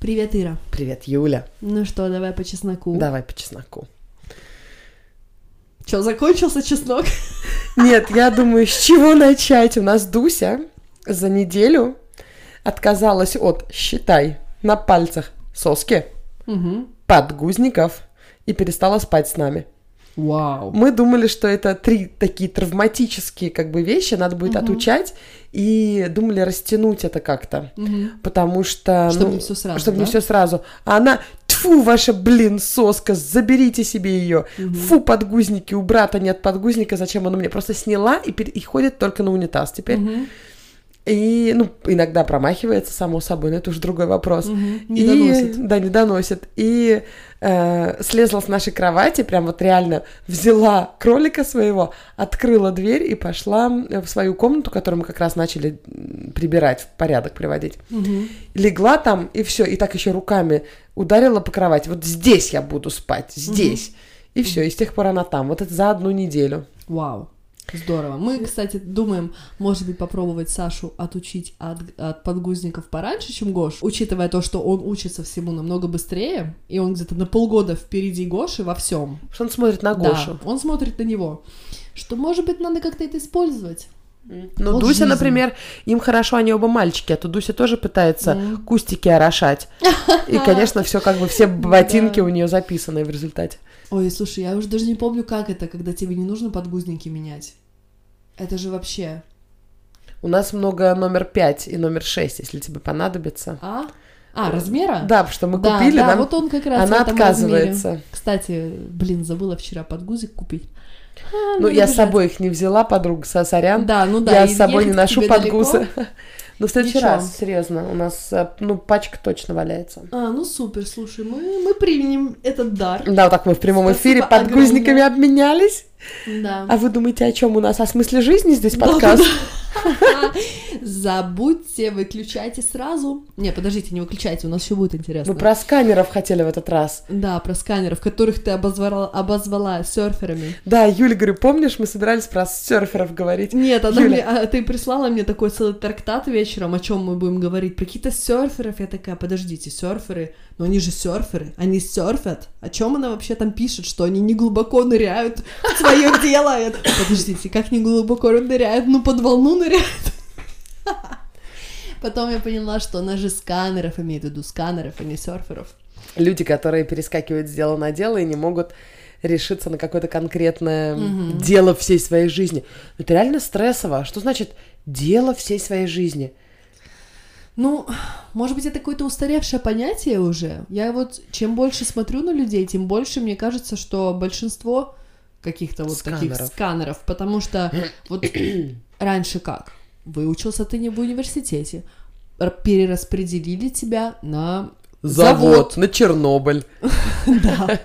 Привет, Ира. Привет, Юля. Ну что, давай по чесноку. Давай по чесноку. Че, закончился чеснок? Нет, я думаю, с чего начать? У нас Дуся за неделю отказалась от, считай, на пальцах соски, Угу. подгузников и перестала спать с нами. Вау. Мы думали, что это три такие травматические как бы вещи, надо будет Мгм. отучать, и думали растянуть это как-то, Мгм. потому что... Чтобы ну, не все сразу, Чтобы да? не все сразу. А она, тфу, ваша, блин, соска, заберите себе ее. Мгм. Фу, подгузники, у брата нет подгузника, зачем он у меня? Просто сняла и, и ходит только на унитаз теперь. Мгм. И, ну, иногда промахивается, само собой, но это уже другой вопрос. Мгм. Не и, доносит. Да, не доносит. И э, слезла с нашей кровати, прям вот реально взяла кролика своего, открыла дверь и пошла в свою комнату, которую мы как раз начали прибирать, в порядок приводить Мгм. легла там и все, и так еще руками ударила по кровати. Вот здесь я буду спать, здесь. И все, и с тех пор она там. Вот это за одну неделю. Вау. Здорово. Мы, кстати, думаем, может быть, попробовать Сашу отучить от, от подгузников пораньше, чем Гош, учитывая то, что он учится всему намного быстрее, и он где-то на полгода впереди Гоши во всем. Что он смотрит на Гошу. Да, он смотрит на него. Что, может быть, надо как-то это использовать. Ну, Вот Дуся, жизнь. например, им хорошо, они оба мальчики, а то Дуся тоже пытается Мгм. кустики орошать. И, конечно, все как бы, все ботинки у нее записаны в результате. Ой, слушай, я уже даже не помню, как это, когда тебе не нужно подгузники менять. Это же вообще... У нас много номер 5 и номер 6, если тебе понадобится. А? А, размера? Да, потому что мы Да, купили, да, нам вот он как раз она этом размере. отказывается. Кстати, блин, забыла вчера подгузик купить. А, Ну, надо я с собой их не взяла, подруга, со- сорян. Да, ну да. я с собой не ношу подгузы. Далеко. Ну, в следующий Ничего. раз, серьезно, у нас, э, ну, пачка точно валяется. А, ну супер, слушай, мы, мы примем этот дар. Да, вот так мы в прямом Спасибо эфире подгузниками обменялись. Да. А вы думаете, о чем у нас? О смысле жизни здесь подкаст? Забудьте, выключайте сразу. Не, подождите, не выключайте, у нас еще будет интересно. Мы про сканеров хотели в этот раз. Да, про сканеров, которых ты обозвала, обозвала серферами. Да, Юля, говорю, помнишь, мы собирались про серферов говорить? Нет, она Юля. мне, а, ты прислала мне такой целый трактат вечером, о чем мы будем говорить, про какие-то серферов. Я такая, подождите, серферы, но они же серферы, они серфят. О чем она вообще там пишет, что они не глубоко ныряют в свое дело? Подождите, как не глубоко ныряют? Ну, под волну ныряют. Потом я поняла, что она же сканеров имеет в виду, сканеров, а не серферов. Люди, которые перескакивают с дела на дело и не могут решиться на какое-то конкретное Мгм. дело всей своей жизни. Это реально стрессово. Что значит дело всей своей жизни? Ну, может быть, это какое-то устаревшее понятие уже. Я вот, чем больше смотрю на людей, тем больше мне кажется, что большинство каких-то вот таких Сканеров. сканеров, потому что вот раньше как? Выучился ты не в университете, перераспределили тебя на Завод, на Чернобыль. Да.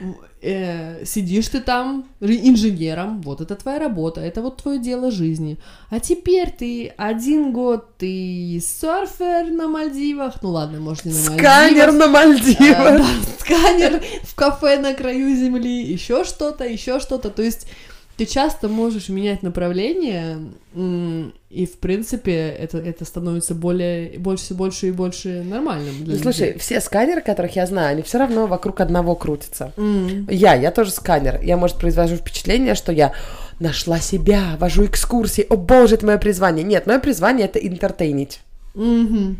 Э, Сидишь ты там инженером, вот это твоя работа, это вот твое дело жизни. А теперь ты один год ты серфер на Мальдивах, ну ладно, может не на Сканер Мальдивах. на А, Мальдивах. да, сканер в кафе на краю земли, еще что-то, еще что-то. То есть ты часто можешь менять направление, и в принципе это, это становится более, больше, больше и больше нормальным для Ну, слушай, людей. все сканеры, которых я знаю, они все равно вокруг одного крутятся. М, Я, я тоже сканер. Я, может, произвожу впечатление, что я нашла себя, вожу экскурсии. О боже, это мое призвание. Нет, мое призвание это интертейнить. мгм.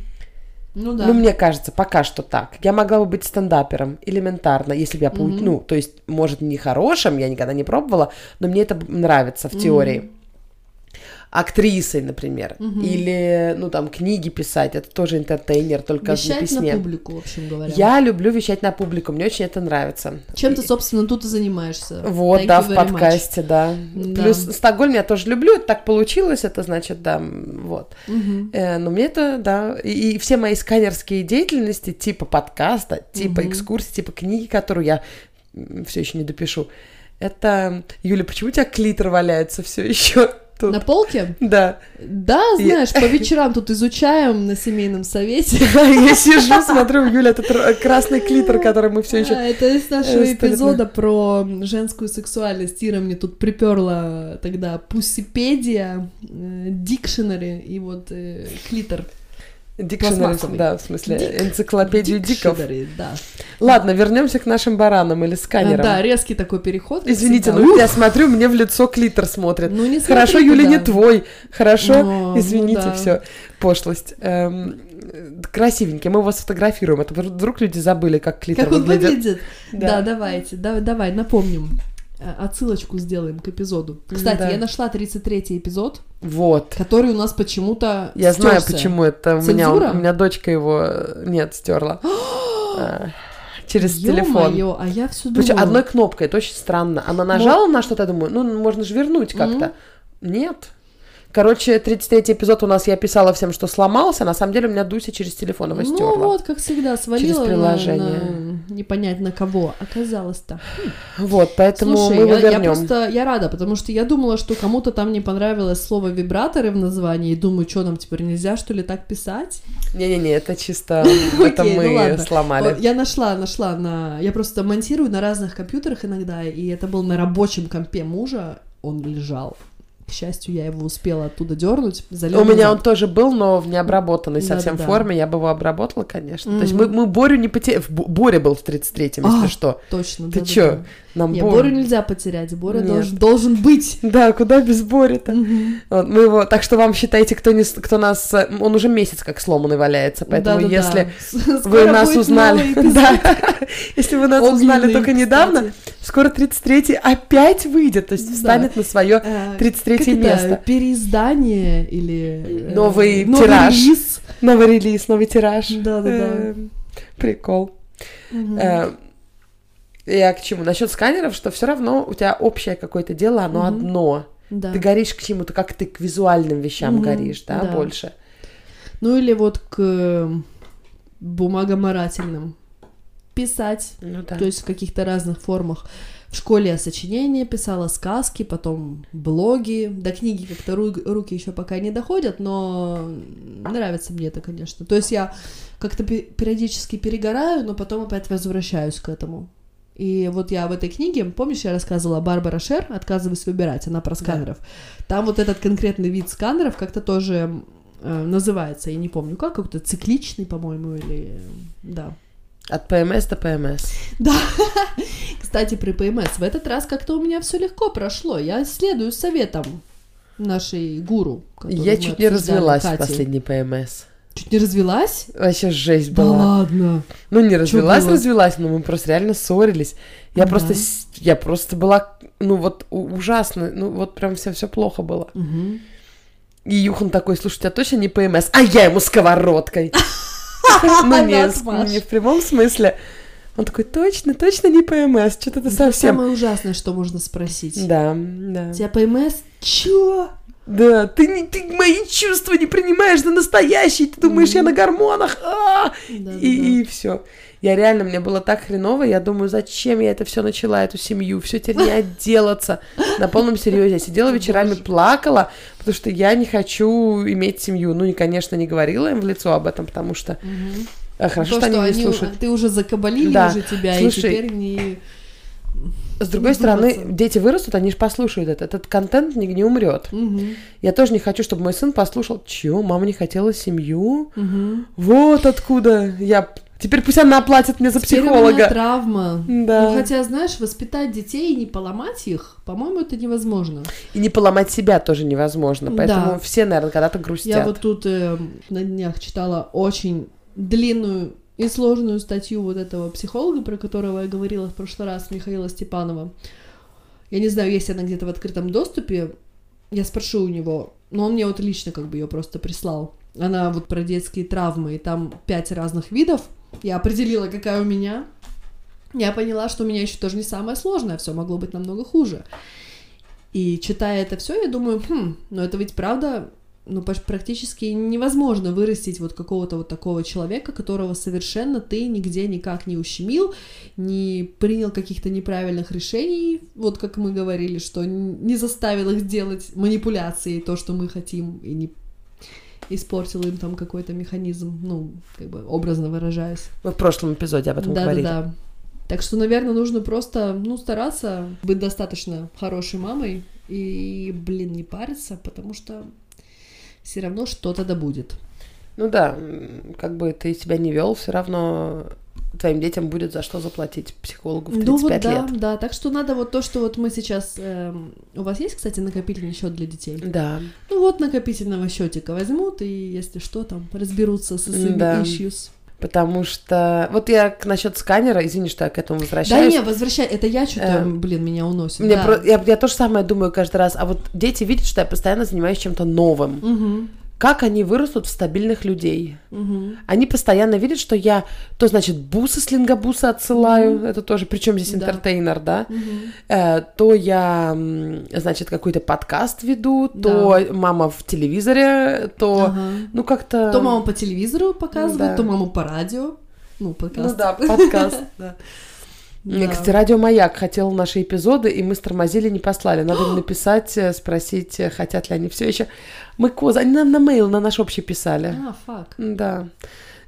Ну да. Ну, мне кажется, пока что так. Я могла бы быть стендапером элементарно, если бы я Мгм. Ну, то есть, может, не хорошим, я никогда не пробовала, но мне это нравится в теории. Актрисой, например. Мгм. Или, ну, там, книги писать. Это тоже интертейнер, только на Вещать на публику, в общем говоря. Я люблю вещать на публику, мне очень это нравится. Чем И- ты, собственно, тут и занимаешься. Вот, Thank да, в much. подкасте, да. Да. Плюс Стокгольм я тоже люблю, это так получилось, это значит, да, вот. Мгм. Э, но мне это, да, и, и все мои сканерские деятельности, типа подкаста, типа Мгм. экскурсии, типа книги, которую я все еще не допишу, это... Юля, почему у тебя клитор валяется все еще тут? На полке? Да. Да, знаешь, по вечерам тут изучаем на семейном совете. Я сижу, смотрю, Юля, этот красный клитор, который мы все еще... Это из нашего э, эпизода про женскую сексуальность. Ира мне тут приперла тогда пуссипедия, дикшенери и вот э, клитор. Пластмассовый. да, в смысле, Дик- энциклопедию диков. Да. Ладно, вернемся к нашим баранам или сканерам. Да, резкий такой переход. как Извините, всегда. ну я смотрю, мне в лицо клитор смотрит. ну не Хорошо, смотри Юля, туда. не твой. Хорошо, Ну, извините, ну да. все, пошлость. Эм, красивенький, мы вас сфотографируем. Это вдруг люди забыли, как клитор Как он выглядит. выглядит? Да. Да, давайте, да- давай, напомним. Э, Отсылочку сделаем к эпизоду. Кстати, Да. я нашла 33-й эпизод, Вот. который у нас почему-то Я знаю, стёрся. почему это. У меня, у меня дочка его, э, нет, стерла. А, Через телефон. Ё-моё, а я все Причем думала. одной кнопкой, это очень странно. Она нажала на что-то, я думаю, ну, можно же вернуть как-то. Нет. Короче, 33-й эпизод у нас я писала всем, что сломался. На самом деле у меня Дуся через телефон его Ну стерла. вот, как всегда, свалила на- приложение. на не понять на кого. Оказалось-то. Вот, поэтому Слушай, мы его я, я просто я рада, потому что я думала, что кому-то там не понравилось слово вибраторы в названии, и думаю, что нам теперь нельзя что ли так писать? Не-не-не, это чисто это ну мы ладно. сломали. Я нашла, нашла на, я просто монтирую на разных компьютерах иногда, и это был на рабочем компе мужа, он лежал. К счастью, я его успела оттуда дернуть. Залезла. У меня он тоже был, но в необработанной совсем да, да, форме. Да. Я бы его обработала, конечно. Mm-hmm. То есть мы, мы Борю не потеряли. Боря был в 33-м, а, если что. Точно. Ты да, чё? Да. Нам Нет, Борю... Борю нельзя потерять. Боря должен, должен быть. Да, куда без Бори-то? Mm-hmm. Вот, мы его... Так что вам считайте, кто, не... кто нас... Э, он уже месяц как сломанный валяется, поэтому да, да, если вы нас узнали... Если вы нас узнали только недавно, скоро 33-й опять выйдет, то есть встанет на свое э, 33 найти место. Переиздание или... Э, новый тираж. Новый релиз, новый тираж. Да-да-да. Эм, прикол. Э, я к чему? Насчет сканеров, что все равно у тебя общее какое-то дело, оно одно. Да. Ты горишь к чему-то, как ты к визуальным вещам горишь, да, да, больше. Ну или вот к эм, бумагоморательным. Писать, ну, да. то есть в каких-то разных формах. В школе я сочинения писала, сказки, потом блоги. До книги как-то ру- руки еще пока не доходят, но нравится мне это, конечно. То есть я как-то пе- периодически перегораю, но потом опять возвращаюсь к этому. И вот я в этой книге, помнишь, я рассказывала Барбара Шер «Отказываюсь выбирать», она про сканеров. Там вот этот конкретный вид сканеров как-то тоже э, называется, я не помню как, как-то цикличный, по-моему, или... Да. От ПМС до ПМС. Да. Кстати, при ПМС в этот раз как-то у меня все легко прошло. Я следую советам нашей гуру. Я чуть не развелась в Кати. последний ПМС. Чуть не развелась? Вообще жесть Да была. ладно. Ну, не развелась, развелась, но мы просто реально ссорились. Я Да. просто, с- я просто была, ну, вот ужасно, ну, вот прям все, все плохо было. Мгм. И Юхан такой, слушай, у тебя точно не ПМС? А я ему сковородкой. Ну, не в прямом смысле. Он такой, точно, точно не ПМС, что-то ты Это совсем... самое ужасное, что можно спросить. Да, да. Тебя ПМС? Чё? Да, ты, не, ты мои чувства не принимаешь за настоящие, ты думаешь, я на гормонах, а! Да, и, и все. Я реально, мне было так хреново, я думаю, зачем я это все начала, эту семью, все теперь не отделаться. На полном серьезе. Я сидела вечерами, плакала, потому что я не хочу иметь семью. Ну, и, конечно, не говорила им в лицо об этом, потому что... А, хорошо, То, что они не слушают. Ты уже закабалили Да. уже тебя, Слушай, и теперь не... С другой стороны, дети вырастут, они же послушают это. Этот контент не, не умрет. Мгм. Я тоже не хочу, чтобы мой сын послушал, чё, мама не хотела семью? Мгм. Вот откуда я... Теперь пусть она оплатит мне за Теперь у меня психолога. травма. Да. Ну, хотя, знаешь, воспитать детей и не поломать их, по-моему, это невозможно. И не поломать себя тоже невозможно. Поэтому Да. все, наверное, когда-то грустят. Я вот тут э, на днях читала очень длинную и сложную статью вот этого психолога, про которого я говорила в прошлый раз, Михаила Степанова. Я не знаю, есть она где-то в открытом доступе. Я спрошу у него, но он мне вот лично как бы ее просто прислал. Она вот про детские травмы, и там пять разных видов. Я определила, какая у меня. Я поняла, что у меня еще тоже не самое сложное, все могло быть намного хуже. И читая это все, я думаю, хм, но это ведь правда, ну, практически невозможно вырастить вот какого-то вот такого человека, которого совершенно ты нигде никак не ущемил, не принял каких-то неправильных решений, вот как мы говорили, что не заставил их делать манипуляции, то, что мы хотим, и не испортил им там какой-то механизм, ну, как бы образно выражаясь. Мы в прошлом эпизоде об этом Да, говорили. да. Так что, наверное, нужно просто, ну, стараться быть достаточно хорошей мамой и, блин, не париться, потому что все равно что-то да будет. Ну да, как бы ты себя не вел, все равно твоим детям будет за что заплатить психологу в 35 Ну вот да, лет. да, так что надо вот то, что вот мы сейчас... эм, у вас есть, кстати, накопительный счет для детей? Да. Ну вот накопительного счетика возьмут, и если что, там разберутся со своими Да. issues. Потому что... Вот я насчет сканера, извини, что я к этому Да возвращаюсь. не, возвращай, это я что-то, Эм, блин, меня уносит. Мне да. про- я, я то же самое думаю каждый раз. А вот дети видят, что я постоянно занимаюсь чем-то новым. Мгм, Как они вырастут в стабильных людей? мгм. Они постоянно видят, что я то, значит, бусы с лингобуса отсылаю, Мгм. это тоже, причем здесь Да. интертейнер, да? Мгм. Э, то я, значит, какой-то подкаст веду, то мама в телевизоре, то, Ага. ну, как-то... То маму по телевизору показывают, Да. то маму по радио. Ну, подкаст. Ну да, подкаст, да. Мне, Да. кстати, Радио Маяк хотел наши эпизоды, и мы стормозили, не послали. Надо им написать, э, спросить, э, хотят ли они все еще. Мы козы, они нам на мейл, на наш общий писали. А, фак. Да.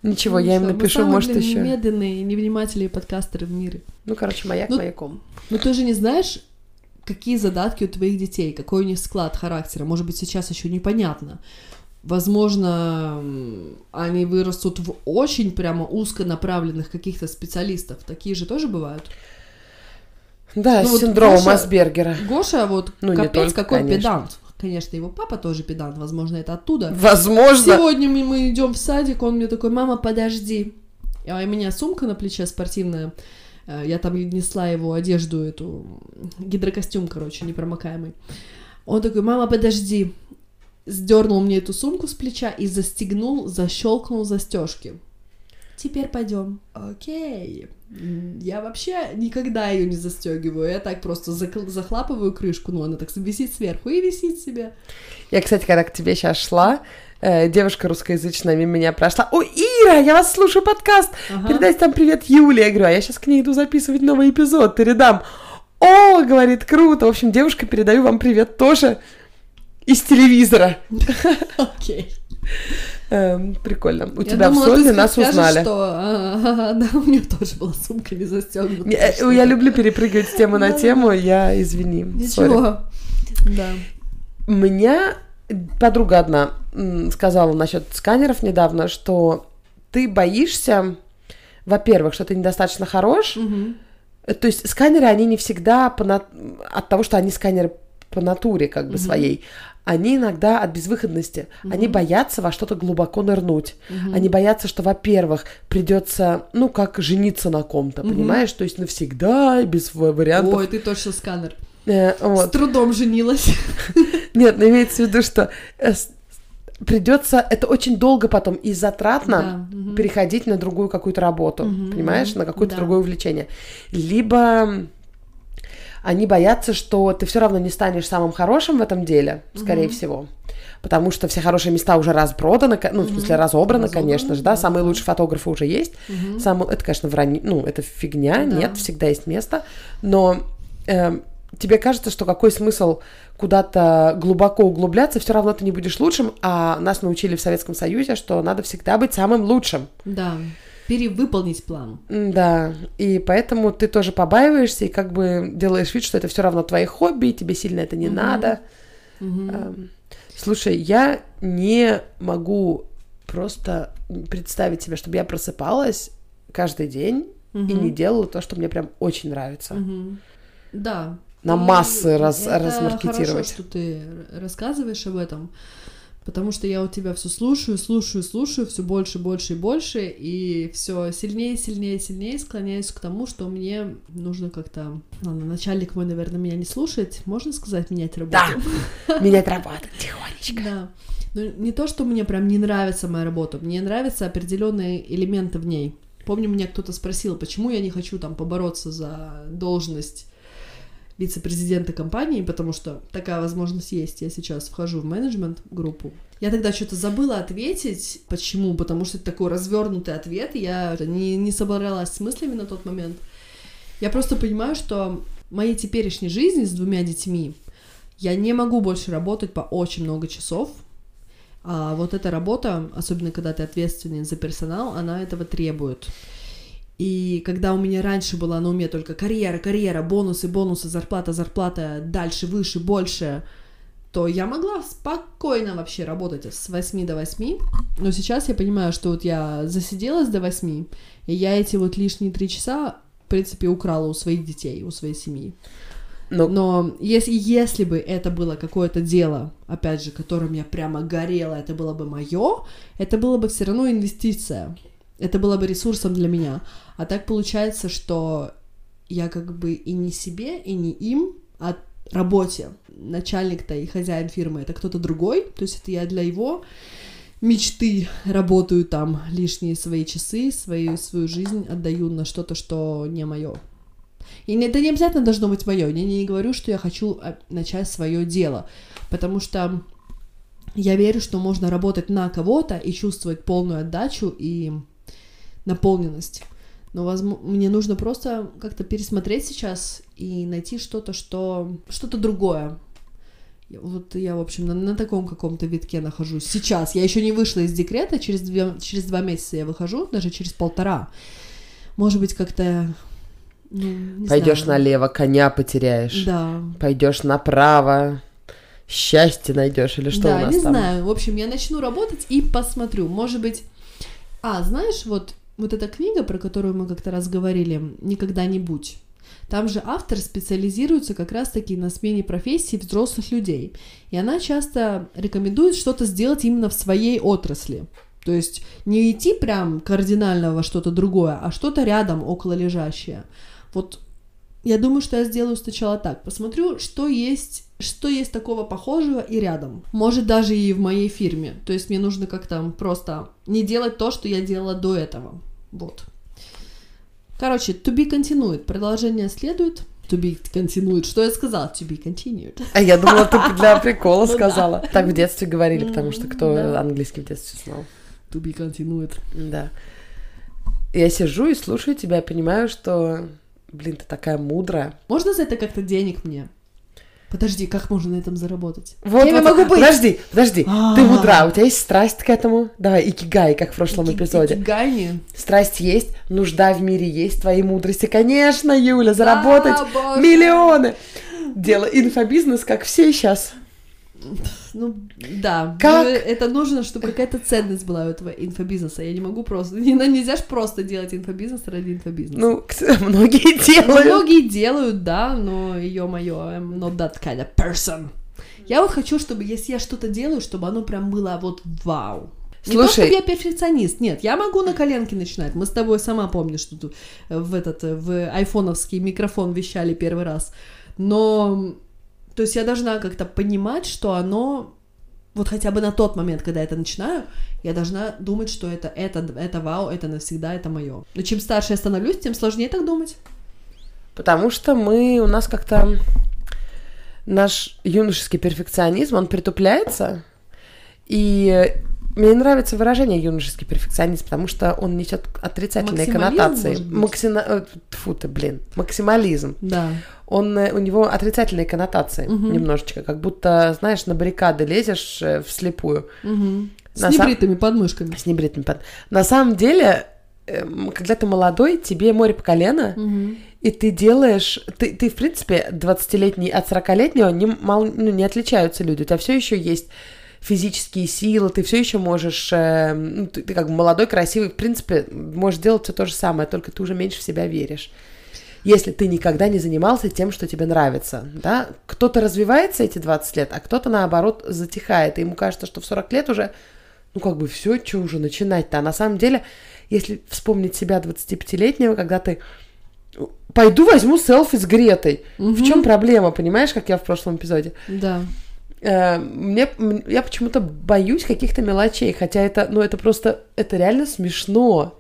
Ничего, Ну, я им мы напишу, самые, может, еще. медленные невнимательные подкастеры в мире. Ну, короче, маяк Ну, маяком. Но ты же не знаешь, какие задатки у твоих детей, какой у них склад характера. Может быть, сейчас еще непонятно. Возможно, они вырастут в очень прямо узконаправленных каких-то специалистов. Такие же тоже бывают. Да, Ну, вот синдром Гоша- Асбергера. Гоша вот Ну, капец только, какой конечно. педант. Конечно, его папа тоже педант, возможно, это оттуда. Возможно. Сегодня мы, мы идем в садик, он мне такой, мама, подожди. А у меня сумка на плече спортивная. Э, Я там несла его одежду, эту гидрокостюм, короче, непромокаемый. Он такой, мама, подожди. Сдернул мне эту сумку с плеча и застегнул, защелкнул застежки. Теперь пойдем. Окей. Я вообще никогда ее не застегиваю. Я так просто захлапываю крышку, ну она так висит сверху и висит себе. Я, кстати, когда к тебе сейчас шла, э, девушка русскоязычная мимо меня прошла. О, Ира, я вас слушаю подкаст. Ага. Передайте там привет Юле. Я говорю, а я сейчас к ней иду записывать новый эпизод, передам. О, говорит, круто. В общем, девушка, передаю вам привет тоже из телевизора. Окей. Эм, прикольно. У Я тебя думала, в Сольве ты нас скажешь, узнали. что а, да, у нее тоже была сумка не застегнута. Я люблю перепрыгивать с темы на тему, я извини. Ничего. Да. Меня подруга одна сказала насчет сканеров недавно, что ты боишься, во-первых, что ты недостаточно хорош. Э, То есть сканеры, они не всегда по на- от того, что они сканеры по натуре как бы Мгм. своей, они иногда от безвыходности. Они Мгм. боятся во что-то глубоко нырнуть. Мгм. Они боятся, что, во-первых, придется, ну, как жениться на ком-то, Мгм. понимаешь? То есть навсегда, без вариантов. Ой, ты точно сканер. Э, С вот. трудом женилась. Нет, но имеется в виду, что э, с- придется, это очень долго потом и затратно Да, мгм. переходить на другую какую-то работу, Мгм, понимаешь, на какое-то да. другое увлечение. Либо они боятся, что ты все равно не станешь самым хорошим в этом деле, скорее Мгм. всего. Потому что все хорошие места уже распроданы, ну, в смысле, разобраны, Разобраны, конечно же, да, да, самые да. лучшие фотографы уже есть. Мгм. Самое, это, конечно, вранье, ну, это фигня, Да. нет, всегда есть место, но эм, тебе кажется, что какой смысл куда-то глубоко углубляться, все равно ты не будешь лучшим, а нас научили в Советском Союзе, что надо всегда быть самым лучшим. Да. Перевыполнить план. Да, и поэтому ты тоже побаиваешься и как бы делаешь вид, что это все равно твои хобби, и тебе сильно это не Мгм. надо. Эм, Слушай, я не могу просто представить себе, чтобы я просыпалась каждый день и Мгм. не делала то, что мне прям очень нравится. Мгм. Да. На И массы раз- это размаркетировать. Хорошо, что ты рассказываешь об этом, потому что я у тебя все слушаю, слушаю, слушаю, все больше, больше и больше, и все сильнее, сильнее, сильнее склоняюсь к тому, что мне нужно как-то... Ладно, начальник мой, наверное, меня не слушает. Можно сказать, менять работу? Да, менять работу тихонечко. Да. Ну, не то, что мне прям не нравится моя работа, мне нравятся определенные элементы в ней. Помню, меня кто-то спросил, почему я не хочу там побороться за должность вице-президента компании, потому что такая возможность есть. Я сейчас вхожу в менеджмент-группу. Я тогда что-то забыла ответить. Почему? Потому что это такой развернутый ответ. Я не, не собралась с мыслями на тот момент. Я просто понимаю, что моей теперешней жизни с двумя детьми я не могу больше работать по очень много часов. А вот эта работа, особенно когда ты ответственен за персонал, она этого требует. И когда у меня раньше была на уме только карьера, карьера, бонусы, бонусы, зарплата, зарплата, дальше, выше, больше, то я могла спокойно вообще работать с 8 до 8, но сейчас я понимаю, что вот я засиделась до 8, и я эти вот лишние три часа, в принципе, украла у своих детей, у своей семьи. Ну, Но если, если бы это было какое-то дело, опять же, которым я прямо горела, это было бы мое, это было бы все равно инвестиция. Это было бы ресурсом для меня. А так получается, что я как бы и не себе, и не им, а работе. Начальник-то и хозяин фирмы это кто-то другой, то есть это я для его мечты работаю там лишние свои часы, свою, свою жизнь отдаю на что-то, что не мое. И это не обязательно должно быть мое. Я не говорю, что я хочу а, начать свое дело, потому что я верю, что можно работать на кого-то и чувствовать полную отдачу и наполненность. Но возможно, мне нужно просто как-то пересмотреть сейчас и найти что-то, что что-то другое. Вот я, в общем, на, на таком каком-то витке нахожусь сейчас. Я еще не вышла из декрета, через, две, через два месяца я выхожу, даже через полтора. Может быть, как-то... ну, пойдешь знаю. налево, коня потеряешь. Да. Пойдешь направо, счастье найдешь или что да, у нас не там? знаю. В общем, я начну работать и посмотрю. Может быть... А, знаешь, вот, вот эта книга, про которую мы как-то раз говорили, «Никогда-нибудь», там же автор специализируется как раз-таки на смене профессий взрослых людей. И она часто рекомендует что-то сделать именно в своей отрасли. То есть не идти прям кардинально во что-то другое, а что-то рядом, около лежащее. Вот я думаю, что я сделаю сначала так. Посмотрю, что есть, что есть такого похожего и рядом. Может, даже и в моей фирме. То есть мне нужно как-то просто не делать то, что я делала до этого. Вот. Короче, to be continued. Продолжение следует. To be continued. Что я сказала? To be continued. А я думала, ты для прикола Ну сказала. Так в детстве говорили, потому что кто английский в детстве знал. To be continued. Да. Я сижу и слушаю тебя, и понимаю, что, блин, ты такая мудрая. Можно за это как-то денег мне? Подожди, как можно на этом заработать? Вот, Кем я вот, могу быть? Подожди, подожди. Ты А. мудра, у тебя есть страсть к этому? Давай, икигай, как в прошлом Ики- эпизоде. икигайни? Страсть есть, нужда в мире есть, твои мудрости. Конечно, Юля, заработать боже. миллионы. Дело инфобизнес, как все сейчас. Ну, да. Как? Это нужно, чтобы какая-то ценность была у этого инфобизнеса. Я не могу просто... Ну, нельзя же просто делать инфобизнес ради инфобизнеса. Ну, многие делают. Многие делают, да, но ё-моё, I'm not that kind of person. Я вот хочу, чтобы, если я что-то делаю, чтобы оно прям было вот вау. Не то, Слушай. чтобы я перфекционист, нет, я могу на коленке начинать. Мы с тобой, сама помнишь, что тут э, в этот, э, в айфоновский микрофон вещали первый раз. Но, то есть я должна как-то понимать, что оно, вот хотя бы на тот момент, когда я это начинаю, я должна думать, что это, это, это вау, это навсегда, это мое. Но чем старше я становлюсь, тем сложнее так думать. Потому что мы, у нас как-то наш юношеский перфекционизм, он притупляется. И мне нравится выражение юношеский перфекционизм, потому что он несет отрицательные Максимализм, коннотации. Максина... э, Тьфу ты, блин. Максимализм. Да. Он, э, у него отрицательные коннотации Мгм. немножечко. Как будто, знаешь, на баррикады лезешь э, вслепую. Мгм. С На сам- небритыми подмышками. С небритыми под- На самом деле, эм, когда ты молодой, тебе море по колено, Мгм. и ты делаешь, ты, ты в принципе, 20-летний от 40-летнего не, мал- ну, не отличаются люди. У тебя все еще есть физические силы, ты все еще можешь, э, ну, ты, ты как бы молодой, красивый, в принципе, можешь делать все то же самое, только ты уже меньше в себя веришь. Если ты никогда не занимался тем, что тебе нравится, да, кто-то развивается эти 20 лет, а кто-то, наоборот, затихает, и ему кажется, что в 40 лет уже, ну, как бы все, что уже начинать-то, а на самом деле, если вспомнить себя 25-летнего, когда ты пойду возьму селфи с Гретой. В чем проблема, понимаешь, как я в прошлом эпизоде? Да. Э, Мне, я почему-то боюсь каких-то мелочей, хотя это, ну, это просто, это реально смешно.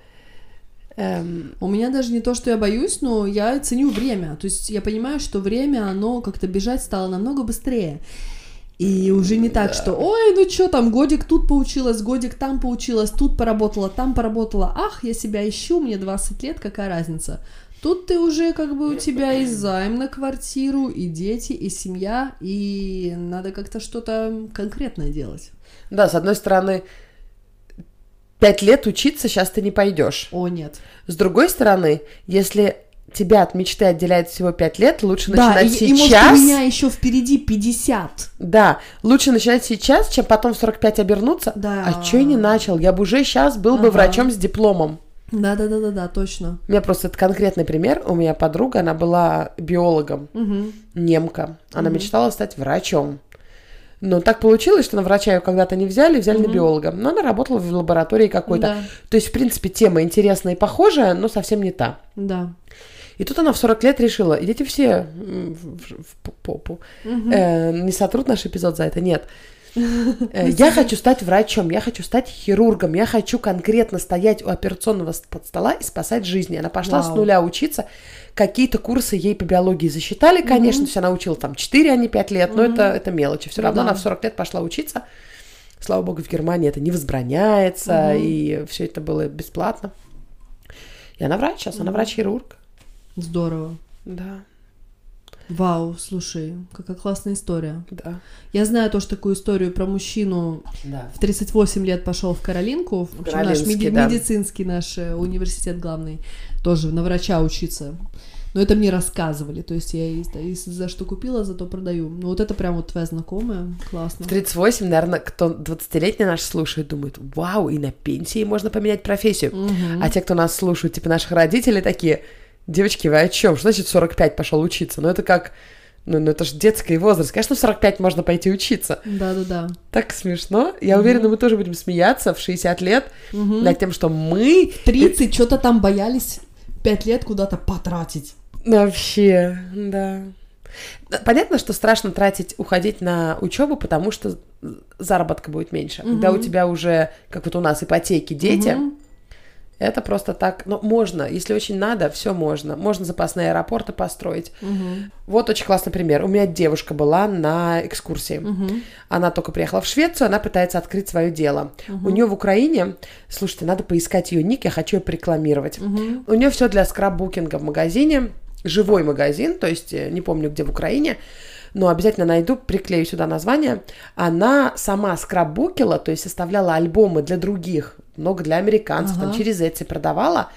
Эм, У меня даже не то, что я боюсь, но я ценю время. То есть я понимаю, что время, оно как-то бежать стало намного быстрее. И уже не так, что ой, ну что там, годик тут поучилась, годик там поучилась, тут поработала, там поработала. Ах, я себя ищу, мне 20 лет, какая разница. Тут ты уже как бы у тебя и займ на квартиру, и дети, и семья, и надо как-то что-то конкретное делать. да, с одной стороны, пять лет учиться сейчас ты не пойдешь. О, нет. С другой стороны, если тебя от мечты отделяет всего 5 лет, лучше Да, начинать и, и может сейчас. у меня еще впереди 50. Да, лучше начинать сейчас, чем потом в 45 обернуться. Да. А чё я не начал? Я бы уже сейчас был бы Ага. врачом с дипломом. Да-да-да-да-да, точно. У меня просто это конкретный пример. У меня подруга, она была биологом, Мгм. немка. Она мечтала стать врачом. Но так получилось, что на врача ее когда-то не взяли, взяли на биолога. Но она работала в лаборатории какой-то. Да, То есть, в принципе, тема интересная и похожая, но совсем не та. да. И тут она в 40 лет решила, идите все в, в- в попу. Э, не сотрут наш эпизод за это, нет. Э, Я хочу стать врачом, я хочу стать хирургом, я хочу конкретно стоять у операционного стола и спасать жизни. Она пошла с Вау. нуля учиться. Какие-то курсы ей по биологии засчитали, конечно, то есть она учила там 4, а не 5 лет, но это, это мелочи. Все Ну равно да. она в 40 лет пошла учиться. Слава богу, в Германии это не возбраняется, Мгм. и все это было бесплатно. И она врач сейчас, она врач-хирург. Здорово. Да, Вау, слушай, какая классная история. да. Я знаю тоже такую историю про мужчину. Да. В 38 лет пошел в Каролинку, в общем, наш меди- да. медицинский наш э, университет главный, тоже на врача учиться. Но это мне рассказывали, то есть я и- и за что купила, зато продаю. Ну вот это прям вот твоя знакомая, классно. В 38, наверное, кто 20-летний наш слушает, думает, вау, и на пенсии можно поменять профессию. Мгм. А те, кто нас слушают, типа наших родителей, такие, девочки, вы о чем? Что значит в 45 пошел учиться? Ну это как, ну, ну это же детский возраст. Конечно, в 45 можно пойти учиться. Да-да-да. Так смешно. Я уверена, мы тоже будем смеяться в 60 лет Мгм. над тем, что мы 30 что-то там боялись 5 лет куда-то потратить. Вообще, да. Понятно, что страшно тратить, уходить на учебу, потому что заработка будет меньше. Когда у тебя уже, как вот у нас, ипотеки, дети, Мгм. Это просто так, ну, можно, если очень надо, все можно. Можно запасные аэропорты построить. Мгм. Вот очень классный пример. У меня девушка была на экскурсии. Мгм. Она только приехала в Швецию, она пытается открыть свое дело. У нее в Украине, слушайте, надо поискать ее ник, я хочу ее порекламировать. Мгм. У нее все для скраббукинга в магазине, живой магазин, то есть э, не помню где в Украине, но обязательно найду, приклею сюда название. Она сама скраббукила, то есть составляла альбомы для других, много для американцев, там Ага. через Etsy продавала.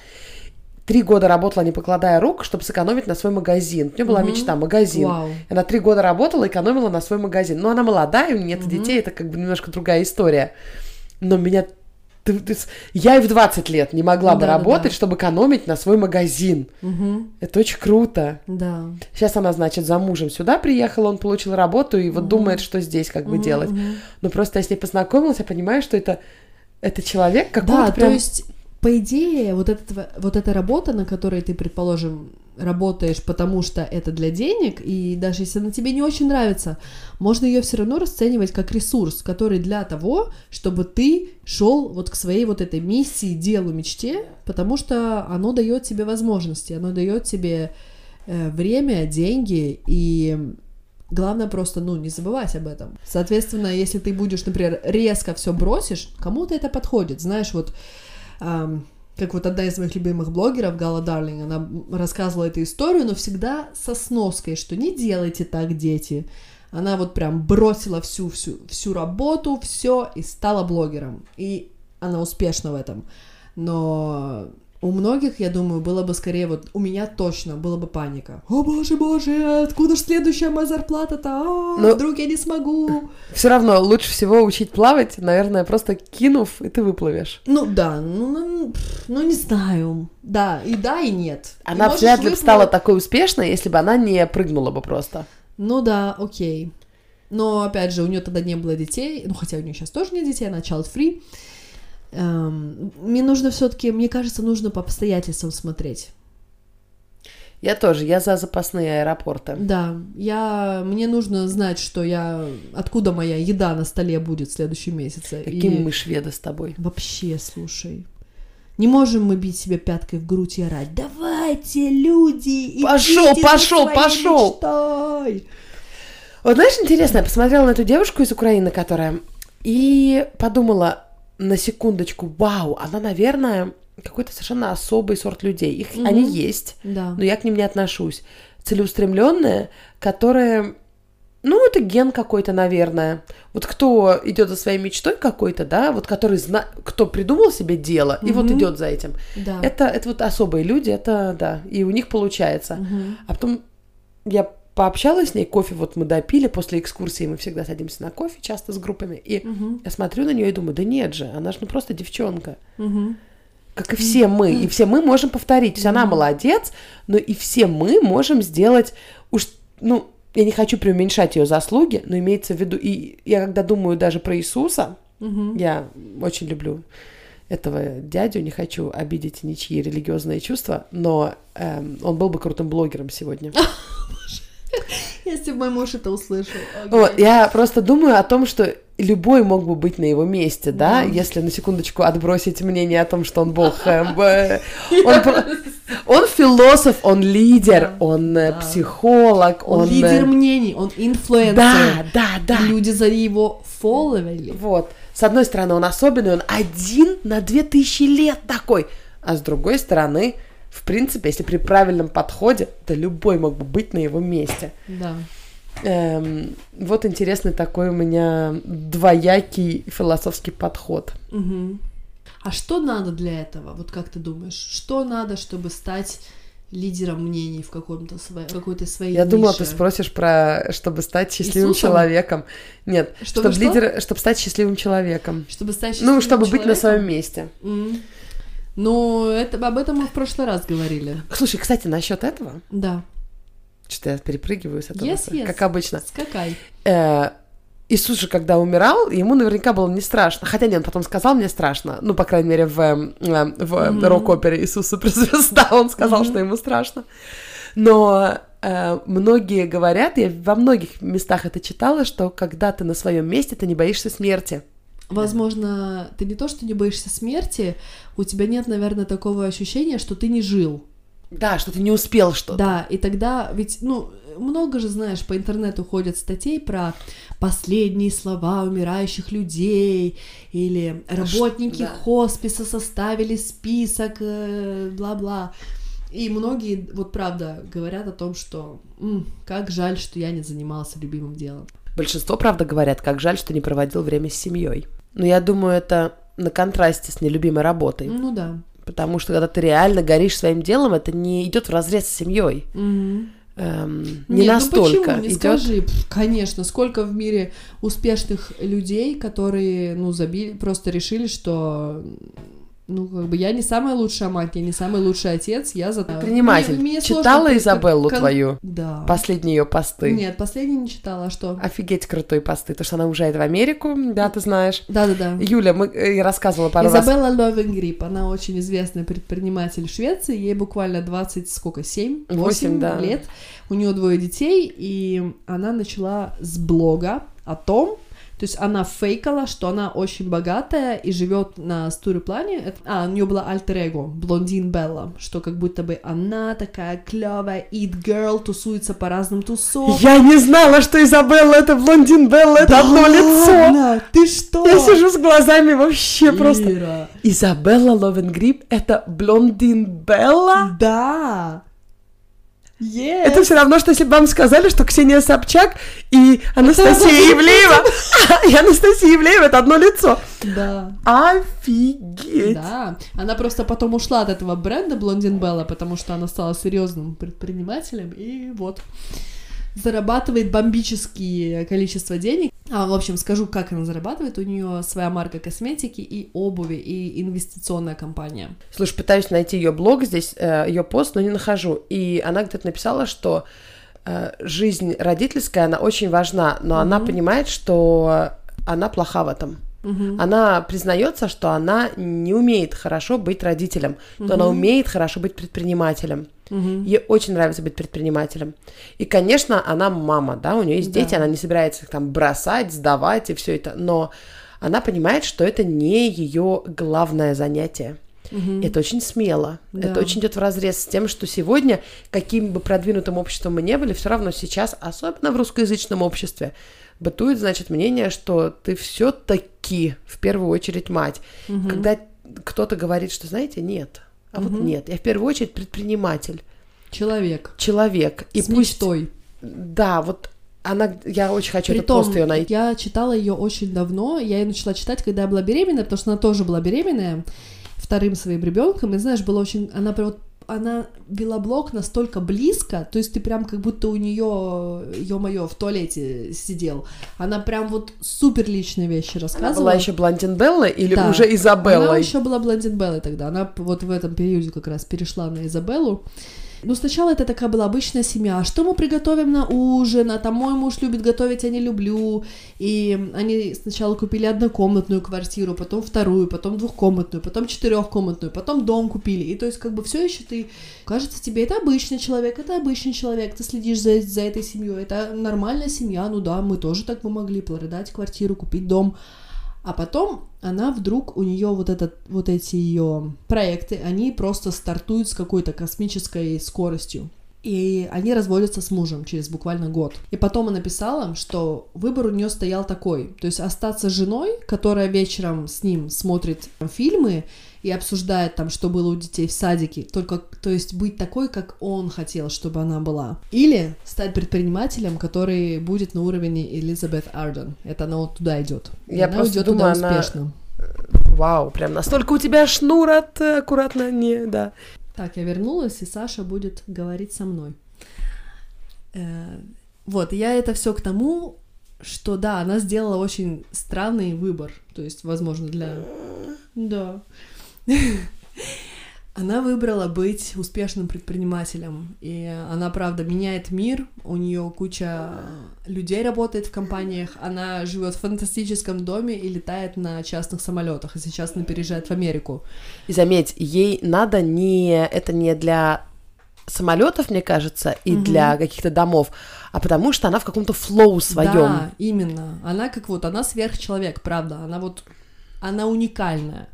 Три года работала, не покладая рук, чтобы сэкономить на свой магазин. У нее была Мгм. мечта магазин. Вау. Она три года работала, экономила на свой магазин. Но она молодая, у нее нет детей, это как бы немножко другая история. Но меня... я и в 20 лет не могла бы Да-да-да. работать, чтобы экономить на свой магазин. Мгм. Это очень круто. Да. Сейчас она, значит, за мужем сюда приехала, он получил работу и вот думает, что здесь как бы Мгм, делать. Но просто я с ней познакомилась, я понимаю, что это, это человек Да, какого-то то прям... есть, по идее, вот, эта вот эта работа, на которой ты, предположим, работаешь, потому что это для денег, и даже если она тебе не очень нравится, можно ее все равно расценивать как ресурс, который для того, чтобы ты шел вот к своей вот этой миссии, делу, мечте, потому что оно дает тебе возможности, оно дает тебе э, время, деньги и Главное просто, ну, не забывать об этом. Соответственно, если ты будешь, например, резко все бросишь, кому-то это подходит. Знаешь, вот ам, как вот одна из моих любимых блогеров, Гала Дарлинг, она рассказывала эту историю, но всегда со сноской, что не делайте так, дети. Она вот прям бросила всю, всю, всю работу, все и стала блогером. И она успешна в этом. Но у многих, я думаю, было бы скорее вот, у меня точно была бы паника. О боже, боже, откуда же следующая моя зарплата-то? А, Ну, вдруг я не смогу. Все равно лучше всего учить плавать, наверное, просто кинув, и ты выплывешь. Ну да, ну, ну, ну, не знаю. Да, и да, и нет. Она вряд ли бы стала такой успешной, если бы она не прыгнула бы просто. Ну да, окей. Но, опять же, у нее тогда не было детей, ну, хотя у нее сейчас тоже нет детей, она child-free. Эм, мне нужно все таки мне кажется, нужно по обстоятельствам смотреть. Я тоже, я за запасные аэропорты. Да, я, мне нужно знать, что я, откуда моя еда на столе будет в следующем месяце. Какие И мы шведы с тобой. Вообще, слушай. Не можем мы бить себя пяткой в грудь и орать. Давайте, люди, своей пошёл!» мечтой!» Вот знаешь, интересно, я посмотрела на эту девушку из Украины, которая, и подумала на секундочку, вау, она, наверное, какой-то совершенно особый сорт людей. Их, Мгм. Они есть, Да. но я к ним не отношусь. Целеустремленные, которые, Ну, это ген какой-то, наверное. Вот кто идет за своей мечтой какой-то, да, вот который зна... кто придумал себе дело и вот идет за этим. Да. Это, это вот особые люди, это да, и у них получается. Мгм. А потом я пообщалась с ней, кофе вот мы допили, после экскурсии мы всегда садимся на кофе, часто с группами, и Мгм. я смотрю на нее и думаю, да нет же, она же ну просто девчонка. Мгм. Как и все мы, и все мы можем повторить. То есть она молодец, но и все мы можем сделать уж, ну, я не хочу преуменьшать ее заслуги, но имеется в виду, и я когда думаю даже про Иисуса, Мгм. я очень люблю этого дядю, не хочу обидеть ничьи религиозные чувства, но эм, он был бы крутым блогером сегодня. Если бы мой муж это услышал. Вот, я просто думаю о том, что любой мог бы быть на его месте, да, если на секундочку отбросить мнение о том, что он бог. Он, философ, он лидер, он э, психолог, Он, э, лидер мнений, он инфлюенсер. Да, да, да. Люди за его фолловили. Вот. С одной стороны, он особенный, он один на две тысячи лет такой. А с другой стороны, в принципе, если при правильном подходе, то любой мог бы быть на его месте. Да. Эм, вот интересный такой у меня двоякий философский подход. Мгм. А что надо для этого? Вот как ты думаешь, что надо, чтобы стать лидером мнений в каком-то сво- какой-то своей Я думала, ты нише? спросишь про, чтобы стать счастливым человеком. Нет, Чтобы чтобы, что? лидер, чтобы стать счастливым человеком. Чтобы стать Ну, счастливым чтобы быть на человеком? своем месте. М. Ну, это, об этом мы в прошлый раз говорили. Слушай, кстати, насчет этого, Да. что-то я перепрыгиваю с этого, Yes, yes. как обычно. Скакай. Э, Иисус же, когда умирал, ему наверняка было не страшно. Хотя нет, он потом сказал, мне страшно. Ну, по крайней мере, в, эм, э, в Мгм. рок-опере «Иисус суперзвезда» он сказал, Мгм. что ему страшно. Но э, многие говорят, я во многих местах это читала, что когда ты на своем месте, ты не боишься смерти. Возможно, ты не то, что не боишься смерти, у тебя нет, наверное, такого ощущения, что ты не жил. Да, что ты не успел что-то. Да, и тогда, ведь, ну, много же, знаешь, по интернету ходят статей про последние слова умирающих людей, или работники да. хосписа составили список, э, бла-бла. И многие, вот правда, говорят о том, что «М, как жаль, что я не занимался любимым делом. Большинство, правда, говорят, как жаль, что не проводил время с семьей. Но я думаю, это на контрасте с нелюбимой работой. Ну да. Потому что когда ты реально горишь своим делом, это не идет в разрез с семьей. Мгм. Эм, не Нет, настолько. Ну почему? Не идет. скажи. Конечно, сколько в мире успешных людей, которые, ну, забили, просто решили, что, ну, как бы я не самая лучшая мать, я не самый лучший отец, я за... Предприниматель. Мне- мне сложно Читала при- Изабеллу кон- твою? Да. Последние ее посты. Нет, последний не читала, а что? Офигеть крутые посты. То, что она уезжает в Америку, да, ты знаешь. Да-да-да. Юля, мы, э, я рассказывала пару раз. Изабелла Ловенгрип, она очень известный предприниматель Швеции, ей буквально 20, сколько, 7, 8 Восемь, да. лет, у нее двое детей, и она начала с блога о том, то есть она фейкала, что она очень богатая и живет на стуреплане. А, у нее была альтер-эго, блондин Белла, что как будто бы она такая клевая eat girl, тусуется по разным тусовкам. Я не знала, что Изабелла это блондин Белла, это Да одно лицо. ладно? Ты что? Я сижу с глазами вообще просто. Ира. Изабелла Ловенгрип это блондин Белла? Да. Yes. Это все равно, что если бы вам сказали, что Ксения Собчак и Анастасия Ивлеева, и Анастасия Ивлеева это одно лицо. Да. Офигеть. Да. Она просто потом ушла от этого бренда Блондин Белла, потому что она стала серьезным предпринимателем, и вот зарабатывает бомбические количество денег. А, в общем, скажу, как она зарабатывает. У нее своя марка косметики и обуви, и инвестиционная компания. Слушай, пытаюсь найти ее блог здесь, ее пост, но не нахожу. И она где-то написала, что э, жизнь родительская, она очень важна, но она понимает, что она плоха в этом. Мгм. Она признается, что она не умеет хорошо быть родителем, но она умеет хорошо быть предпринимателем. Мгм. Ей очень нравится быть предпринимателем. И, конечно, она мама, да, у нее есть Да. дети, она не собирается их там бросать, сдавать и все это, но она понимает, что это не ее главное занятие. Мгм. Это очень смело. Да. Это очень идет в разрез с тем, что сегодня, каким бы продвинутым обществом мы не были, все равно сейчас, особенно в русскоязычном обществе, бытует, значит, мнение, что ты все-таки в первую очередь мать. Мгм. Когда кто-то говорит, что, знаете, нет, а вот Мгм. нет, я в первую очередь предприниматель, Человек. человек. И с пусть, мечтой. да, вот Она, я очень хочу этот Притом, пост ее найти. я читала ее очень давно. Я ее начала читать, когда я была беременна, потому что она тоже была беременная вторым своим ребенком. И знаешь, было очень, она вот она вела блог настолько близко, то есть ты прям как будто у нее, ё-моё, в туалете сидел. Она прям вот супер личные вещи рассказывала. Она была еще Блондин Белла или Да. уже Изабелла? Она еще была Блондин Беллой тогда. Она вот в этом периоде как раз перешла на Изабеллу. Ну, сначала это такая была обычная семья. А что мы приготовим на ужин? А там мой муж любит готовить, я не люблю. И они сначала купили однокомнатную квартиру, потом вторую, потом двухкомнатную, потом четырехкомнатную, потом дом купили. И то есть как бы все еще ты... Кажется тебе, это обычный человек, это обычный человек, ты следишь за, за этой семьей, это нормальная семья, ну да, мы тоже так бы могли продать квартиру, купить дом. А потом она вдруг, у нее вот, этот, вот эти ее проекты, они просто стартуют с какой-то космической скоростью. И они разводятся с мужем через буквально год. И потом она писала, что выбор у нее стоял такой. То есть остаться женой, которая вечером с ним смотрит фильмы и обсуждает там, что было у детей в садике. Только, то есть быть такой, как он хотел, чтобы она была. Или стать предпринимателем, который будет на уровне Элизабет Арден. Это она вот туда идет. Я она просто идет думаю, туда она- успешно. Вау, прям настолько у тебя шнур от э, аккуратно, не, да. Так, я вернулась, и Саша будет говорить со мной. Э, Вот, я это все к тому, что да, она сделала очень странный выбор. То есть, возможно, для. Да. Она выбрала быть успешным предпринимателем, и она, правда, меняет мир, у нее куча людей работает в компаниях, она живет в фантастическом доме и летает на частных самолетах, и сейчас она переезжает в Америку. И заметь, ей надо не... Это не для самолетов, мне кажется, и Мгм. для каких-то домов, а потому что она в каком-то флоу своем. Да, именно. Она как вот, она сверхчеловек, правда. Она вот, она уникальная.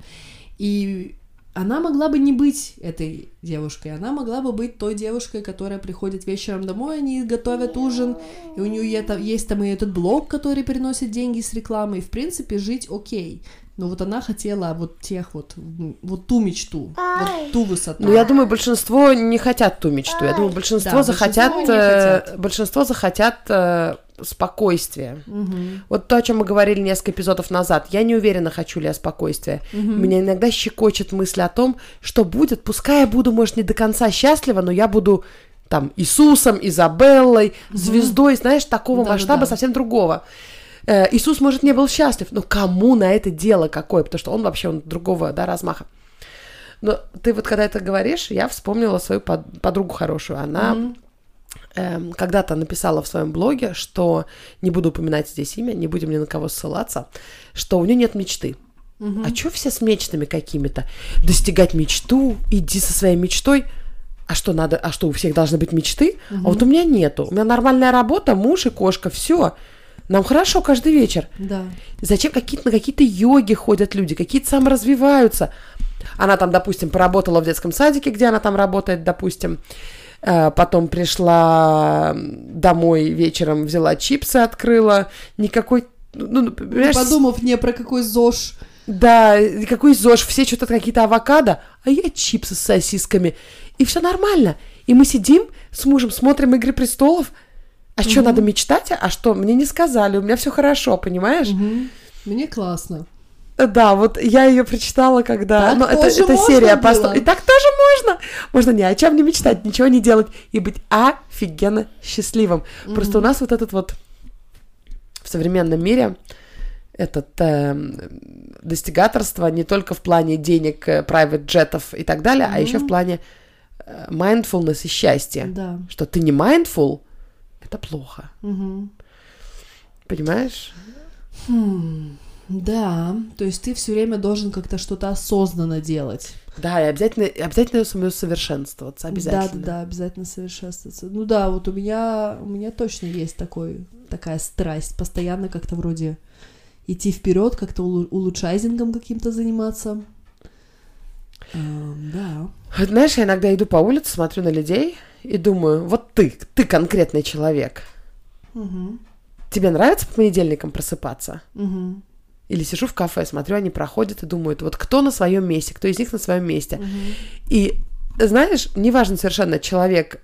И она могла бы не быть этой девушкой, она могла бы быть той девушкой, которая приходит вечером домой, они готовят ужин, и у нее это, есть там и этот блог, который приносит деньги с рекламой, и в принципе жить окей. Но вот она хотела вот тех вот, вот ту мечту, вот ту высоту. Ну, я думаю, большинство не хотят ту мечту. Я думаю, большинство Да, захотят... большинство хотят. Большинство захотят спокойствия. Мгм. Вот то, о чем мы говорили несколько эпизодов назад. Я не уверена, хочу ли я спокойствия. Меня иногда щекочет мысль о том, что будет. Пускай я буду, может, не до конца счастлива, но я буду там Иисусом, Изабеллой, звездой, знаешь, такого Да-да-да. масштаба совсем другого. Э, Иисус, может, не был счастлив, но кому на это дело какое? Потому что он вообще он другого да, размаха. Но ты вот когда это говоришь, я вспомнила свою под- подругу хорошую. Она Мгм. Эм, когда-то написала в своем блоге, что не буду упоминать здесь имя, не будем ни на кого ссылаться, что у нее нет мечты. Мгм. А чё все с мечтами какими-то? Достигать мечту, иди со своей мечтой. А что надо? А что у всех должны быть мечты? А вот у меня нету. У меня нормальная работа, муж и кошка, все. Нам хорошо каждый вечер. Да. Зачем какие-то на какие-то йоги ходят люди, какие-то саморазвиваются. Она там, допустим, поработала в детском садике, где она там работает, допустим. Э, Потом пришла домой вечером, взяла чипсы, открыла. Никакой, ну, ну, понимаешь, Подумав не про какой ЗОЖ. да, какой ЗОЖ, все что-то какие-то авокадо, а я чипсы с сосисками. И все нормально. И мы сидим с мужем, смотрим «Игры престолов», а что, надо мечтать? А что, мне не сказали, у меня все хорошо, понимаешь? Мгм. Мне классно. Да, вот я ее прочитала, когда... Так ну, это, это серия поста- И так тоже можно. Можно ни о чем не мечтать, ничего не делать и быть офигенно счастливым. Просто у нас вот этот вот в современном мире этот эм, достигаторство не только в плане денег, э, private джетов и так далее, а еще в плане э, mindfulness и счастья. Да. Что ты не mindful, это плохо. Мгм. Понимаешь? Хм, Да, то есть ты все время должен как-то что-то осознанно делать. Да, и обязательно, обязательно самосовершенствоваться. Обязательно. Да, да, да, обязательно совершенствоваться. Ну да, вот у меня, у меня точно есть такой, такая страсть, постоянно как-то вроде идти вперед, как-то улу- улучшайзингом каким-то заниматься. Эм, да. Знаешь, я иногда иду по улице, смотрю на людей и думаю, вот ты, ты конкретный человек. Мгм, Тебе нравится по понедельникам просыпаться? мгм, Или сижу в кафе, смотрю, они проходят и думают, вот кто на своем месте, кто из них на своем месте. мгм. И знаешь, неважно совершенно, человек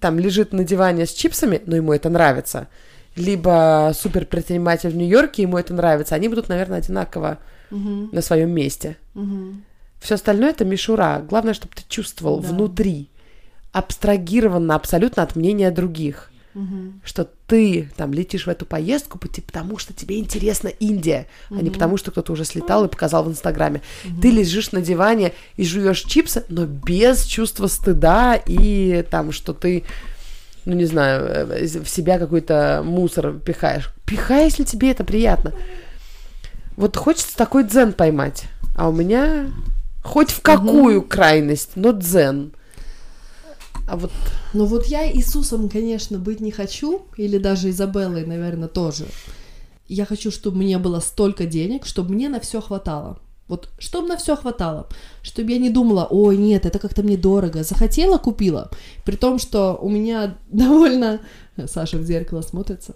там лежит на диване с чипсами, но ему это нравится, либо супер предприниматель в Нью-Йорке, ему это нравится, они будут, наверное, одинаково Мгм. на своем месте. Мгм. Все остальное это мишура. Главное, чтобы ты чувствовал Да. внутри, абстрагированно абсолютно от мнения других, Мгм. что ты там летишь в эту поездку потому, что тебе интересна Индия, а не потому, что кто-то уже слетал и показал в Инстаграме. Ты лежишь на диване и жуешь чипсы, но без чувства стыда и там, что ты ну, не знаю, э, в себя какой-то мусор пихаешь. Пихай, если тебе это приятно. Вот хочется такой дзен поймать. А у меня хоть в какую крайность, но дзен. А вот Ну вот я Иисусом, конечно, быть не хочу, или даже Изабеллой, наверное, тоже. Я хочу, чтобы мне было столько денег, чтобы мне на все хватало. Вот, чтобы на все хватало. Чтобы я не думала, ой, нет, это как-то мне дорого. Захотела, купила. При том, что у меня довольно... Саша в зеркало смотрится.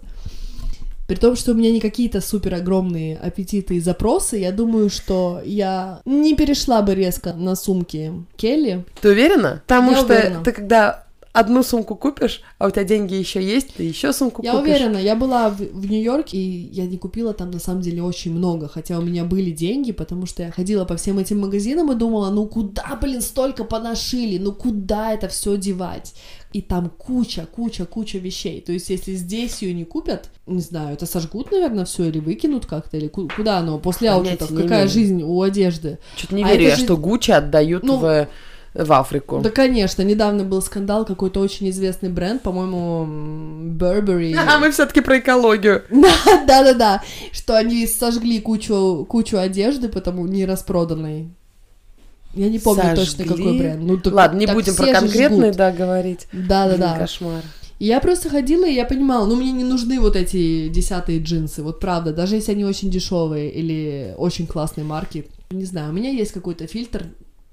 При том, что у меня не какие-то супер огромные аппетиты и запросы, я думаю, что я не перешла бы резко на сумки Келли. ты уверена? Потому Я что уверена. ты когда одну сумку купишь, а у тебя деньги еще есть, ты еще сумку Я купишь. уверена, я была в, в Нью-Йорке, и я не купила там на самом деле очень много, хотя у меня были деньги, потому что я ходила по всем этим магазинам и думала, ну куда, блин, столько поношили, ну куда это все девать? И там куча, куча, куча вещей. То есть, если здесь ее не купят, не знаю, это сожгут, наверное, все или выкинут как-то, или ку- куда оно после аутфитов, какая имею. жизнь у одежды. Что-то не А верю я, же- что Гуччи отдают Ну, в, в Африку. Да, конечно, недавно был скандал, какой-то очень известный бренд, по-моему, Burberry. А мы все-таки про экологию. Да-да-да, что они сожгли кучу, кучу одежды, потому не распроданной. Я не помню точно, Сожгли? какой бренд. Ну, так- Ладно, не так будем про все конкретные, да, говорить. Да-да-да. Кошмар. И я просто ходила, и я понимала, ну, мне не нужны вот эти десятые джинсы, вот правда, даже если они очень дешевые или очень классные марки. Не знаю, у меня есть какой-то фильтр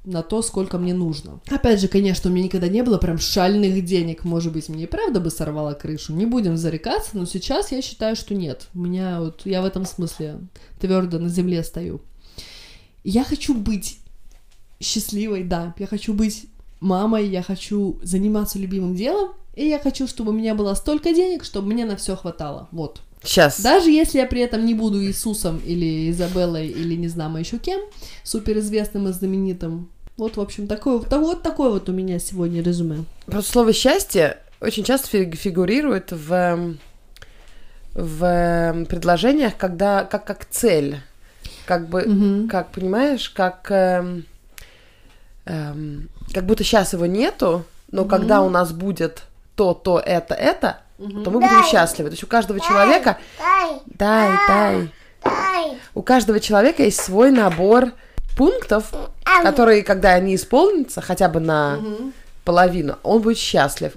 на то, сколько мне нужно. Опять же, конечно, у меня никогда не было прям шальных денег, может быть, мне и правда бы сорвало крышу, не будем зарекаться, но сейчас я считаю, что нет. У меня вот, я в этом смысле твердо на земле стою. Я хочу быть счастливой, да, я хочу быть мамой, я хочу заниматься любимым делом, и я хочу, чтобы у меня было столько денег, чтобы мне на все хватало. Вот. Сейчас. Даже если я при этом не буду Иисусом или Изабеллой или не знаю еще кем, суперизвестным и знаменитым. Вот, в общем, такой, да, вот такой вот у меня сегодня резюме. Просто слово счастье очень часто фи- фигурирует в, эм, в эм, предложениях, когда как, как цель. Как бы, Мгм. как, понимаешь, как, эм, эм, как будто сейчас его нету, но когда у нас будет то, то, это, это, то мы будем счастливы. То есть у каждого человека... Дай, Дай, дай. дай. У каждого человека есть свой набор пунктов, которые, когда они исполнятся, хотя бы на половину, он будет счастлив.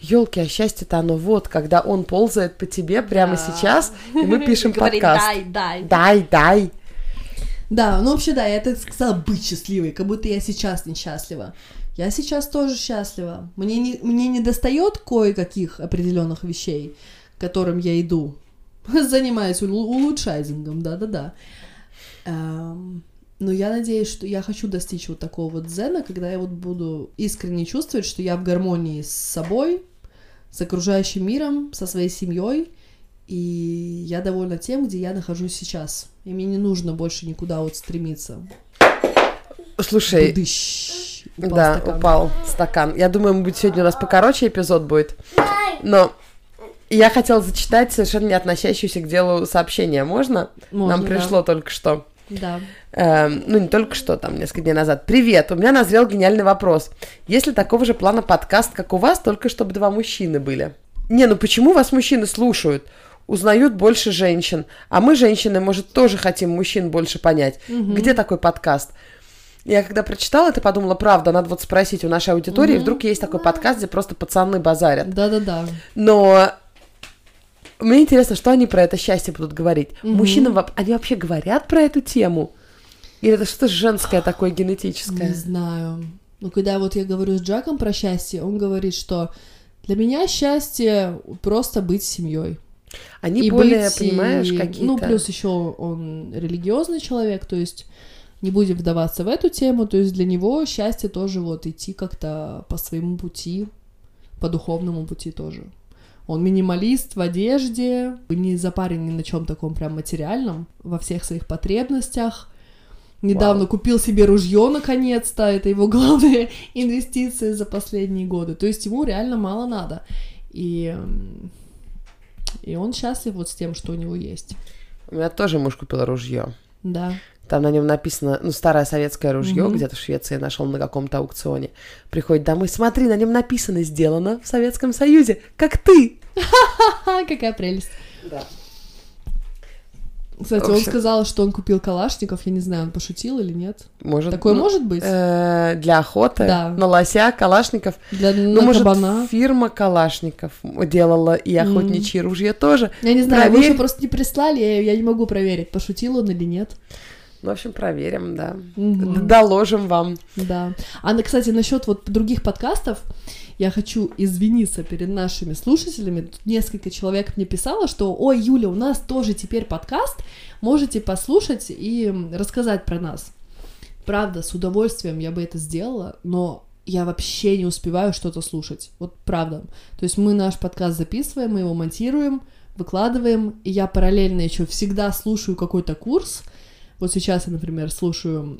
Елки, а счастье-то оно вот, когда он ползает по тебе прямо Да. сейчас, и мы пишем подкаст. дай, дай. Дай, дай. Да, ну вообще, да, я так сказала быть счастливой, как будто я сейчас несчастлива. Я сейчас тоже счастлива. Мне не, мне не достает кое-каких определенных вещей, к которым я иду. Занимаюсь улу- улучшайзингом, да-да-да. Эм, но я надеюсь, что я хочу достичь вот такого вот дзена, когда я вот буду искренне чувствовать, что я в гармонии с собой, с окружающим миром, со своей семьей, и я довольна тем, где я нахожусь сейчас. И мне не нужно больше никуда вот стремиться. Слушай, Дыщ. Упал да, стакан. упал стакан. Я думаю, может быть, сегодня у нас покороче эпизод будет. Но я хотела зачитать совершенно не относящуюся к делу сообщение. Можно? Можно, Нам да. пришло только что. Да. Эм, ну, не только что, там, несколько дней назад. Привет, у меня назрел гениальный вопрос. Есть ли такого же плана подкаст, как у вас, только чтобы два мужчины были? Не, ну почему вас мужчины слушают? Узнают больше женщин. А мы, женщины, может, тоже хотим мужчин больше понять. Где такой подкаст? Я когда прочитала это, подумала, правда, надо вот спросить у нашей аудитории, вдруг есть такой подкаст, где просто пацаны базарят. Да-да-да. Но мне интересно, что они про это счастье будут говорить. Мужчины, воп- они вообще говорят про эту тему? Или это что-то женское такое Не генетическое? знаю. Ну, когда вот я говорю с Джаком про счастье, он говорит, что для меня счастье просто быть семьей. Они И более, быть, понимаешь, какие-то... Ну, плюс еще он религиозный человек, то есть не будем вдаваться в эту тему, то есть для него счастье тоже вот идти как-то по своему пути, по духовному пути тоже. Он минималист в одежде, не запарен ни на чем таком прям материальном, во всех своих потребностях. Недавно Вау. купил себе ружье наконец-то, это его главные инвестиции за последние годы. То есть ему реально мало надо. И, и он счастлив вот с тем, что у него есть. У меня тоже муж купил ружье. Да. Там на нем написано, ну, старое советское ружье, Мгм. где-то в Швеции нашел на каком-то аукционе. Приходит домой, смотри, на нем написано «Сделано в Советском Союзе», как ты. Какая прелесть. Да. Кстати, он сказал, что он купил калашников, я не знаю, он пошутил или нет. Может, Такое ну, может быть? э, для охоты Да. на лося, калашников. Для Ну, на может, кабана. фирма калашников делала и охотничьи ружья тоже. Я не знаю, проверь. еще просто не прислали, я, я не могу проверить, пошутил он или нет. Ну, в общем, проверим, да. Д- Доложим вам. Да. А, кстати, насчет вот других подкастов, я хочу извиниться перед нашими слушателями. Тут несколько человек мне писало, что «Ой, Юля, у нас тоже теперь подкаст, можете послушать и рассказать про нас». Правда, с удовольствием я бы это сделала, но я вообще не успеваю что-то слушать. Вот правда. То есть мы наш подкаст записываем, мы его монтируем, выкладываем, и я параллельно еще всегда слушаю какой-то курс. Вот сейчас я, например, слушаю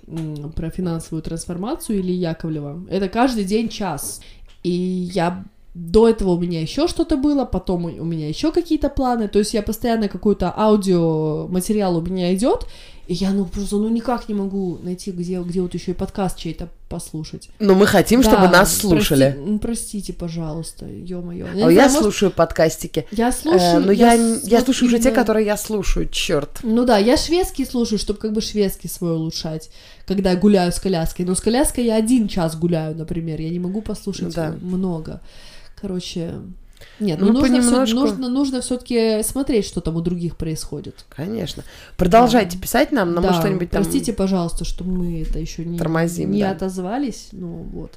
про финансовую трансформацию Ильи Яковлева. Это каждый день час. И я до этого у меня еще что-то было, потом у меня еще какие-то планы. То есть я постоянно какой-то аудиоматериал у меня идет, и я ну просто ну никак не могу найти, где, где вот еще и подкаст чей-то послушать. Но мы хотим, чтобы Да, нас слушали. прости- м, простите, пожалуйста, ё-моё. А не я знаю, может, слушаю подкастики. Я Э, слушаю. но я, с- я вот слушаю уже те, которые я слушаю, черт. Ну да, я шведский слушаю, чтобы как бы шведский свой улучшать, когда я гуляю с коляской. Но с коляской я один час гуляю, например, я не могу послушать Да. много. Короче, нет, Ну, ну, нужно, понемножку. нужно, нужно все-таки смотреть, что там у других происходит. Конечно. Продолжайте писать нам, нам Да, что-нибудь там... Простите, пожалуйста, что мы это еще не, Тормозим, не да. отозвались. Ну вот,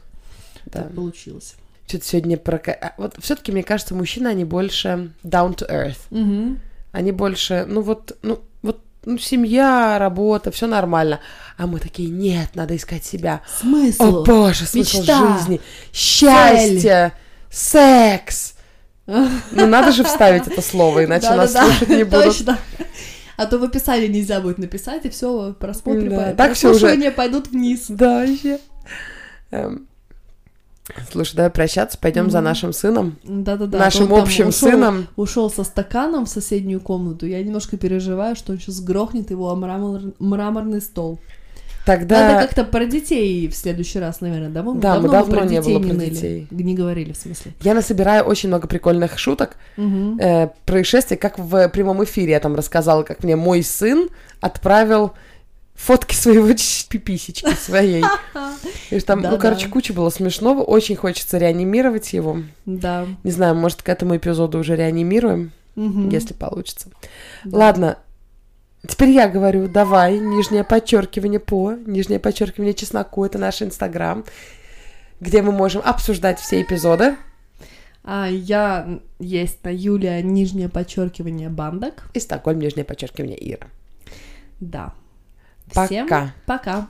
Да. так получилось. Что-то сегодня про... а, Вот все-таки, мне кажется, мужчины, они больше down to earth. Мгм. Они больше, ну вот, ну вот, ну семья, работа, все нормально. А мы такие, нет, надо искать себя. Смысл? О боже, смысл мечта, жизни, счастье, секс. Ну надо же вставить это слово, иначе нас слушать не будут. Точно. А то в описании нельзя будет написать, и все, просмотры, Да, по- так всё уже- пойдут вниз. Да, вообще. Эм, Слушай, давай прощаться, пойдем за Мгм. нашим сыном, Да-да-да. нашим общим ушел- сыном. Ушел со стаканом в соседнюю комнату. Я немножко переживаю, что он сейчас грохнет его о мрамор- мраморный стол. Тогда Надо как-то про детей в следующий раз, наверное, да? Мы Да, мы давно про не детей было про ныли. детей. Не говорили, в смысле. я насобираю очень много прикольных шуток, Мгм. э, происшествий, как в прямом эфире я там рассказала, как мне мой сын отправил фотки своего пиписечки своей. И что там, ну, короче, куча было смешного. Очень хочется реанимировать его. Да. Не знаю, может, к этому эпизоду уже реанимируем, если получится. Да. Ладно. Теперь я говорю, давай, нижнее подчеркивание по, нижнее подчеркивание чесноку, это наш инстаграм, где мы можем обсуждать все эпизоды. А я есть на Юлия нижнее подчеркивание бандок. И Стокгольм, нижнее подчеркивание Ира. Да. Пока. Всем пока.